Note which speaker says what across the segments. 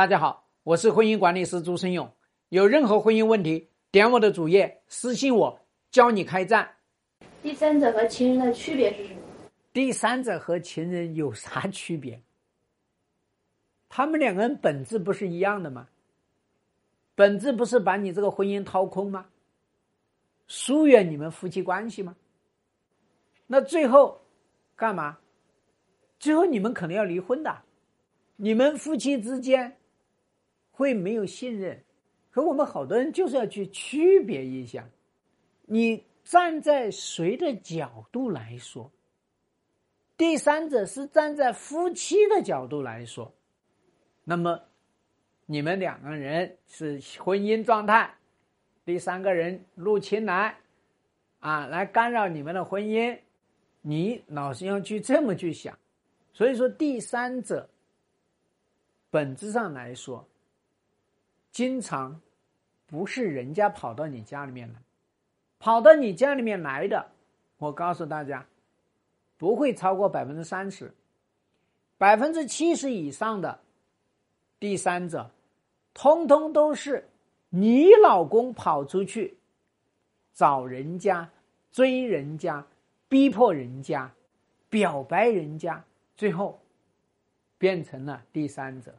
Speaker 1: 大家好，我是婚姻管理师朱生勇。有任何婚姻问题，点我的主页私信我，教你开战。
Speaker 2: 第三者和情人的区别是什么？
Speaker 1: 第三者和情人有啥区别？他们两个人本质不是一样的吗？本质不是把你这个婚姻掏空吗？疏远你们夫妻关系吗？那最后干嘛？最后你们可能要离婚的，你们夫妻之间会没有信任。可我们好多人就是要去区别一下，你站在谁的角度来说？第三者是站在夫妻的角度来说，那么你们两个人是婚姻状态，第三个人入侵来，啊，来干扰你们的婚姻，你老是要去这么去想，所以说第三者本质上来说。经常不是人家跑到你家里面来，跑到你家里面来的，我告诉大家，不会超过百分之三十，百分之七十以上的第三者，通通都是你老公跑出去找人家、追人家、逼迫人家、表白人家，最后变成了第三者。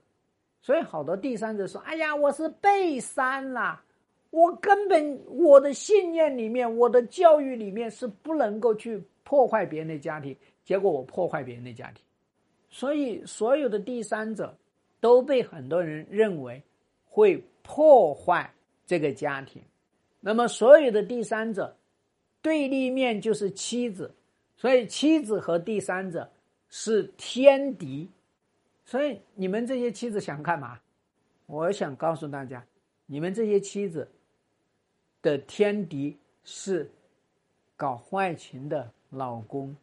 Speaker 1: 所以，好多第三者说：“哎呀，我是被删了，我根本我的信念里面，我的教育里面是不能够去破坏别人的家庭，结果我破坏别人的家庭。所以，所有的第三者都被很多人认为会破坏这个家庭。那么，所有的第三者对立面就是妻子，所以妻子和第三者是天敌。”所以你们这些妻子想干嘛？我想告诉大家，你们这些妻子的天敌是搞坏情的老公，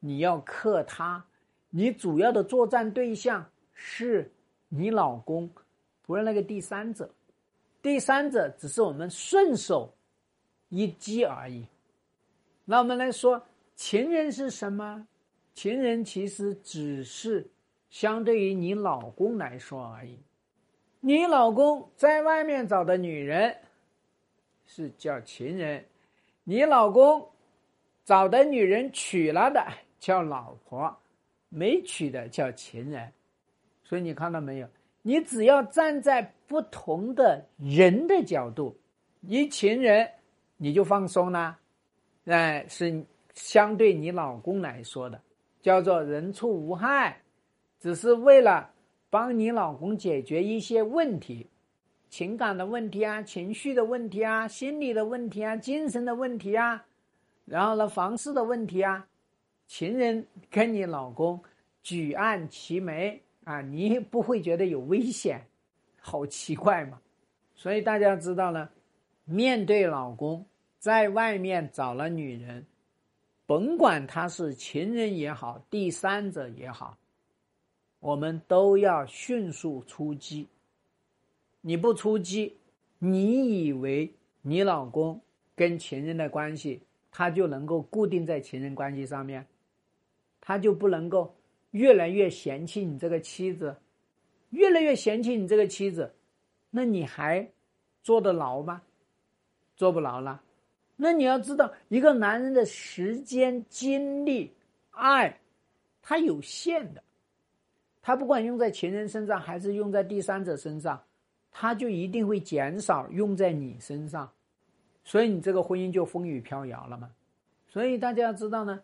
Speaker 1: 你要克他，你主要的作战对象是你老公，不是那个第三者。第三者只是我们顺手一击而已。那我们来说，情人是什么？情人其实只是。相对于你老公来说而已，你老公在外面找的女人是叫情人，你老公找的女人娶了的叫老婆，没娶的叫情人。所以你看到没有？你只要站在不同的人的角度，你情人你就放松了，哎，是相对你老公来说的，叫做人畜无害。只是为了帮你老公解决一些问题，情感的问题啊，情绪的问题啊，心理的问题啊，精神的问题啊，然后呢，房事的问题啊，情人跟你老公举案齐眉啊，你不会觉得有危险，好奇怪嘛？所以大家知道呢，面对老公在外面找了女人，甭管他是情人也好，第三者也好。我们都要迅速出击。你不出击，你以为你老公跟情人的关系，他就能够固定在情人关系上面，他就不能够越来越嫌弃你这个妻子，越来越嫌弃你这个妻子，那你还坐得牢吗？坐不牢了。那你要知道，一个男人的时间、精力、爱，他有限的。他不管用在情人身上还是用在第三者身上，他就一定会减少用在你身上，所以你这个婚姻就风雨飘摇了嘛。所以大家要知道呢，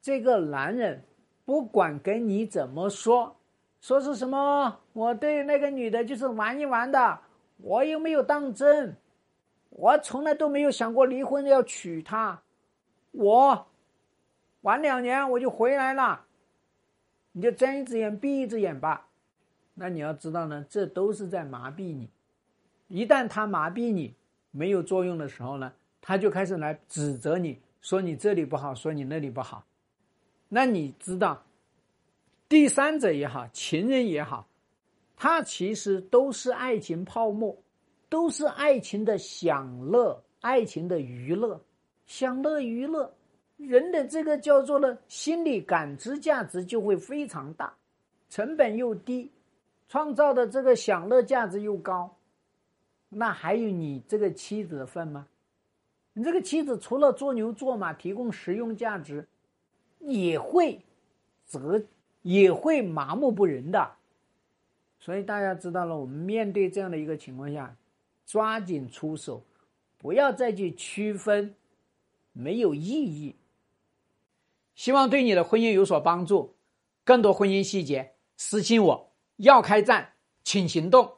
Speaker 1: 这个男人不管跟你怎么说，说是什么，我对那个女的就是玩一玩的，我又没有当真，我从来都没有想过离婚要娶她，我玩两年我就回来了。你就睁一只眼闭一只眼吧，那你要知道呢，这都是在麻痹你。一旦他麻痹你没有作用的时候呢，他就开始来指责你，说你这里不好，说你那里不好。那你知道，第三者也好，情人也好，他其实都是爱情泡沫，都是爱情的享乐，爱情的娱乐，享乐娱乐。人的这个叫做呢，心理感知价值就会非常大，成本又低，创造的这个享乐价值又高，那还有你这个妻子的份吗？你这个妻子除了做牛做马提供实用价值，也会则也会麻木不仁的。所以大家知道了，我们面对这样的一个情况下，抓紧出手，不要再去区分，没有意义。希望对你的婚姻有所帮助。更多婚姻细节，私信我。要开战，请行动。